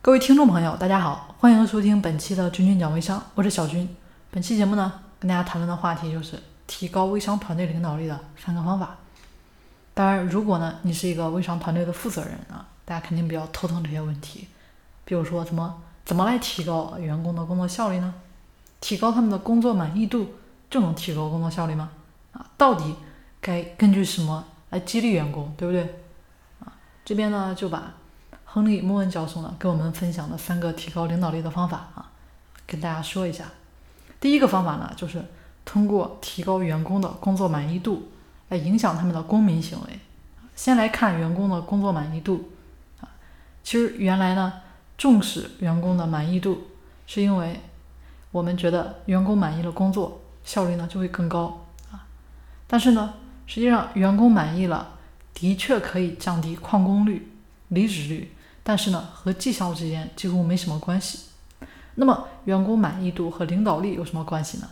各位听众朋友，大家好，欢迎收听本期的君君讲微商，我是小军。本期节目呢，跟大家谈论的话题就是提高微商团队领导力的三个方法。当然，如果呢你是一个微商团队的负责人啊，大家肯定比较头疼这些问题，比如说怎么怎么来提高员工的工作效率呢？提高他们的工作满意度就能提高工作效率吗？啊，到底该根据什么来激励员工，对不对？啊，这边呢就把亨利·莫恩教授呢给我们分享的三个提高领导力的方法啊，跟大家说一下。第一个方法呢，就是通过提高员工的工作满意度。来影响他们的公民行为。先来看员工的工作满意度啊，其实原来呢重视员工的满意度，是因为我们觉得员工满意了工作效率呢就会更高啊。但是呢，实际上员工满意了，的确可以降低旷工率、离职率，但是呢和绩效之间几乎没什么关系。那么员工满意度和领导力有什么关系呢？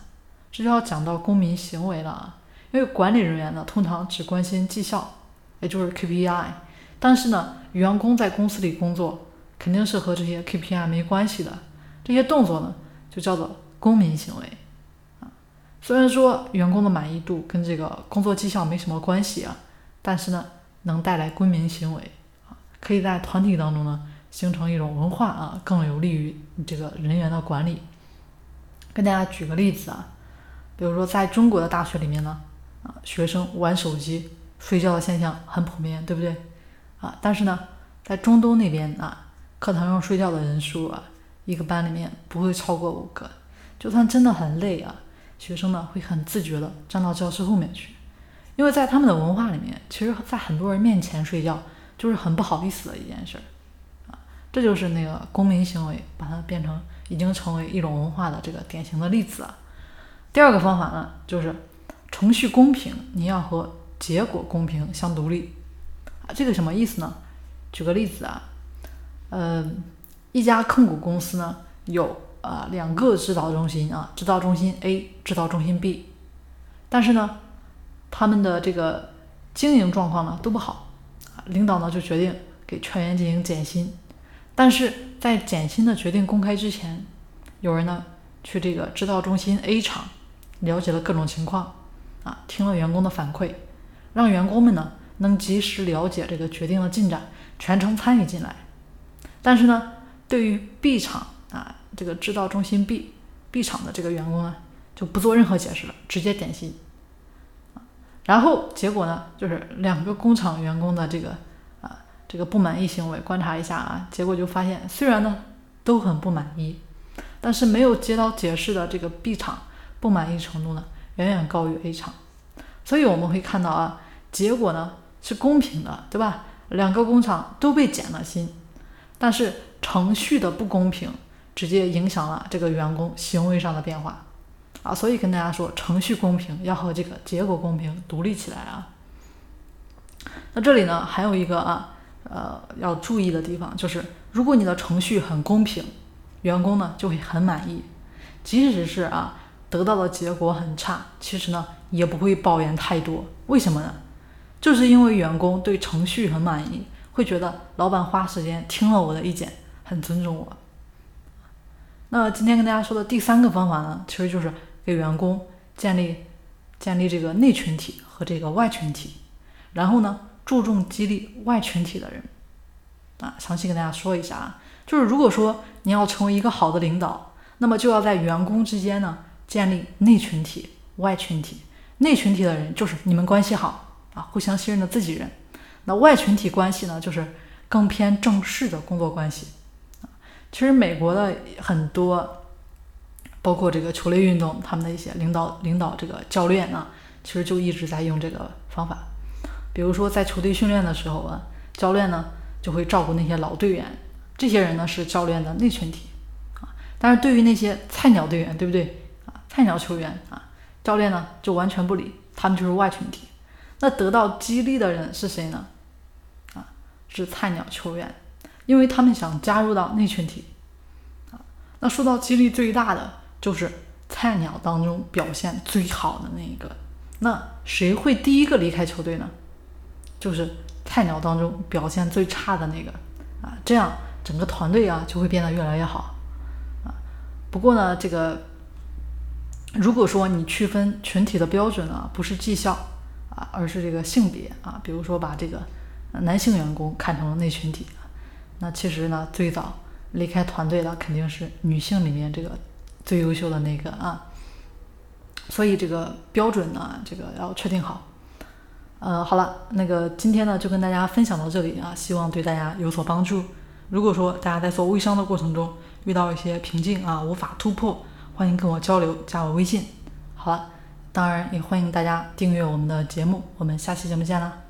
这就要讲到公民行为了啊。因为管理人员呢，通常只关心绩效，也就是 KPI，但是呢，员工在公司里工作，肯定是和这些 KPI 没关系的。这些动作呢，就叫做公民行为啊。虽然说员工的满意度跟这个工作绩效没什么关系啊，但是呢，能带来公民行为，可以在团体当中呢，形成一种文化啊，更有利于这个人员的管理。跟大家举个例子啊，比如说在中国的大学里面呢。啊，学生玩手机睡觉的现象很普遍，对不对？啊，但是呢，在中东那边啊，课堂上睡觉的人数啊，一个班里面不会超过五个。就算真的很累啊，学生呢会很自觉的站到教室后面去，因为在他们的文化里面，其实，在很多人面前睡觉就是很不好意思的一件事儿。啊，这就是那个公民行为，把它变成已经成为一种文化的这个典型的例子啊。第二个方法呢，就是。程序公平，你要和结果公平相独立啊，这个什么意思呢？举个例子啊，呃，一家控股公司呢有啊两个指导中心啊，指导中心 A，指导中心 B，但是呢，他们的这个经营状况呢都不好，领导呢就决定给全员进行减薪，但是在减薪的决定公开之前，有人呢去这个制造中心 A 厂了解了各种情况。啊，听了员工的反馈，让员工们呢能及时了解这个决定的进展，全程参与进来。但是呢，对于 B 厂啊，这个制造中心 B B 厂的这个员工呢，就不做任何解释了，直接点薪。然后结果呢，就是两个工厂员工的这个啊这个不满意行为，观察一下啊，结果就发现，虽然呢都很不满意，但是没有接到解释的这个 B 厂不满意程度呢。远远高于 A 厂，所以我们会看到啊，结果呢是公平的，对吧？两个工厂都被减了薪，但是程序的不公平直接影响了这个员工行为上的变化啊，所以跟大家说，程序公平要和这个结果公平独立起来啊。那这里呢还有一个啊，呃要注意的地方就是，如果你的程序很公平，员工呢就会很满意，即使是啊。得到的结果很差，其实呢也不会抱怨太多。为什么呢？就是因为员工对程序很满意，会觉得老板花时间听了我的意见，很尊重我。那今天跟大家说的第三个方法呢，其实就是给员工建立建立这个内群体和这个外群体，然后呢注重激励外群体的人。啊，详细跟大家说一下啊，就是如果说你要成为一个好的领导，那么就要在员工之间呢。建立内群体、外群体。内群体的人就是你们关系好啊，互相信任的自己人。那外群体关系呢，就是更偏正式的工作关系啊。其实美国的很多，包括这个球类运动，他们的一些领导、领导这个教练呢，其实就一直在用这个方法。比如说在球队训练的时候啊，教练呢就会照顾那些老队员，这些人呢是教练的内群体啊。但是对于那些菜鸟队员，对不对啊？菜鸟球员啊，教练呢就完全不理，他们就是外群体。那得到激励的人是谁呢？啊，是菜鸟球员，因为他们想加入到内群体。啊，那说到激励最大的，就是菜鸟当中表现最好的那一个。那谁会第一个离开球队呢？就是菜鸟当中表现最差的那个。啊，这样整个团队啊就会变得越来越好啊。不过呢，这个如果说你区分群体的标准啊，不是绩效啊，而是这个性别啊，比如说把这个男性员工看成了内群体，那其实呢，最早离开团队的肯定是女性里面这个最优秀的那个啊。所以这个标准呢，这个要确定好。呃，好了，那个今天呢就跟大家分享到这里啊，希望对大家有所帮助。如果说大家在做微商的过程中遇到一些瓶颈啊，无法突破，欢迎跟我交流，加我微信。好了，当然也欢迎大家订阅我们的节目，我们下期节目见啦。